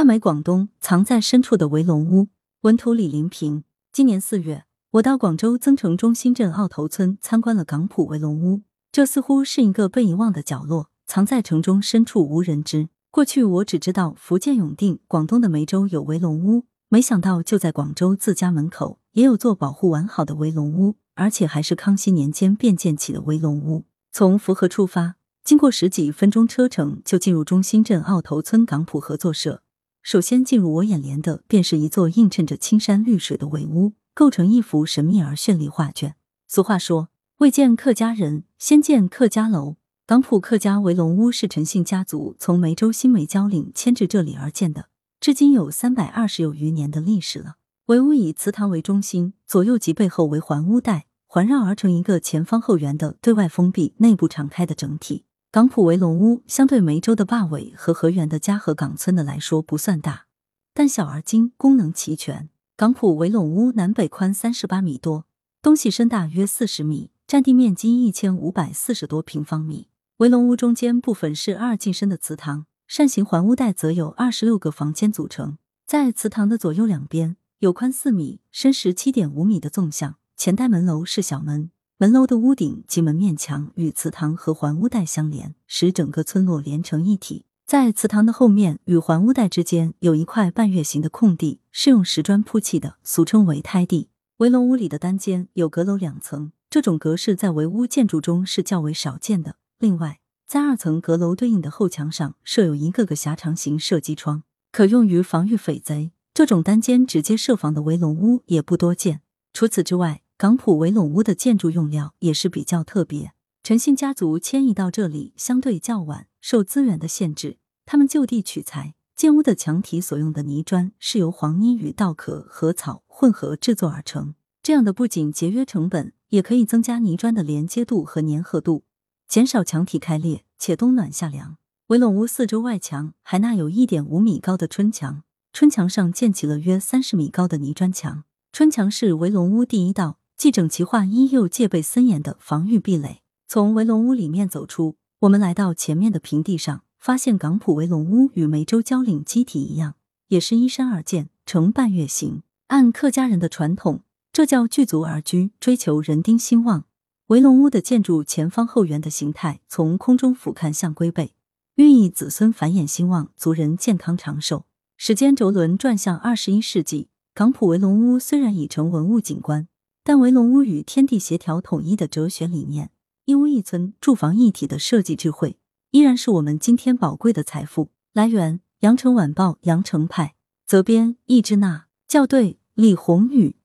大美广东藏在深处的围龙屋，文图李林平。今年四月，我到广州增城中心镇澳头村参观了港埔围龙屋。这似乎是一个被遗忘的角落，藏在城中深处无人知。过去我只知道福建永定、广东的梅州有围龙屋，没想到就在广州自家门口也有座保护完好的围龙屋，而且还是康熙年间便建起的围龙屋。从福和出发，经过十几分钟车程，就进入中心镇澳头村港埔合作社。首先进入我眼帘的，便是一座映衬着青山绿水的围屋，构成一幅神秘而绚丽画卷。俗话说：“未见客家人，先见客家楼。”港埔客家围龙屋是陈姓家族从梅州新梅交岭迁至这里而建的，至今有三百二十有余年的历史了。围屋以祠堂为中心，左右及背后为环屋带，环绕而成一个前方后圆的对外封闭、内部敞开的整体。港埔围龙屋相对梅州的坝尾和河源的嘉禾港村的来说不算大，但小而精，功能齐全。港埔围龙屋南北宽三十八米多，东西深大约四十米，占地面积一千五百四十多平方米。围龙屋中间部分是二进深的祠堂，扇形环屋带则有二十六个房间组成。在祠堂的左右两边有宽四米、深十七点五米的纵向，前带门楼是小门。门楼的屋顶及门面墙与祠堂和环屋带相连，使整个村落连成一体。在祠堂的后面与环屋带之间有一块半月形的空地，是用石砖铺砌的，俗称为胎地。围龙屋里的单间有阁楼两层，这种格式在围屋建筑中是较为少见的。另外，在二层阁楼对应的后墙上设有一个个狭长形射击窗，可用于防御匪贼。这种单间直接设防的围龙屋也不多见。除此之外，港普围龙屋的建筑用料也是比较特别。陈姓家族迁移到这里相对较晚，受资源的限制，他们就地取材，建屋的墙体所用的泥砖是由黄泥与稻壳和草混合制作而成。这样的不仅节约成本，也可以增加泥砖的连接度和粘合度，减少墙体开裂，且冬暖夏凉。围龙屋四周外墙还纳有一点五米高的春墙，春墙上建起了约三十米高的泥砖墙。春墙是围龙屋第一道。既整齐划一又戒备森严的防御壁垒。从围龙屋里面走出，我们来到前面的平地上，发现港埔围龙屋与梅州蕉岭基体一样，也是依山而建，呈半月形。按客家人的传统，这叫聚族而居，追求人丁兴旺。围龙屋的建筑前方后圆的形态，从空中俯瞰像龟背，寓意子孙繁衍兴旺，族人健康长寿。时间轴轮转向二十一世纪，港浦围龙屋虽然已成文物景观。但围龙屋与天地协调统一的哲学理念，一屋一村住房一体的设计智慧，依然是我们今天宝贵的财富来源。羊城晚报羊城派责编易之娜校对李红宇。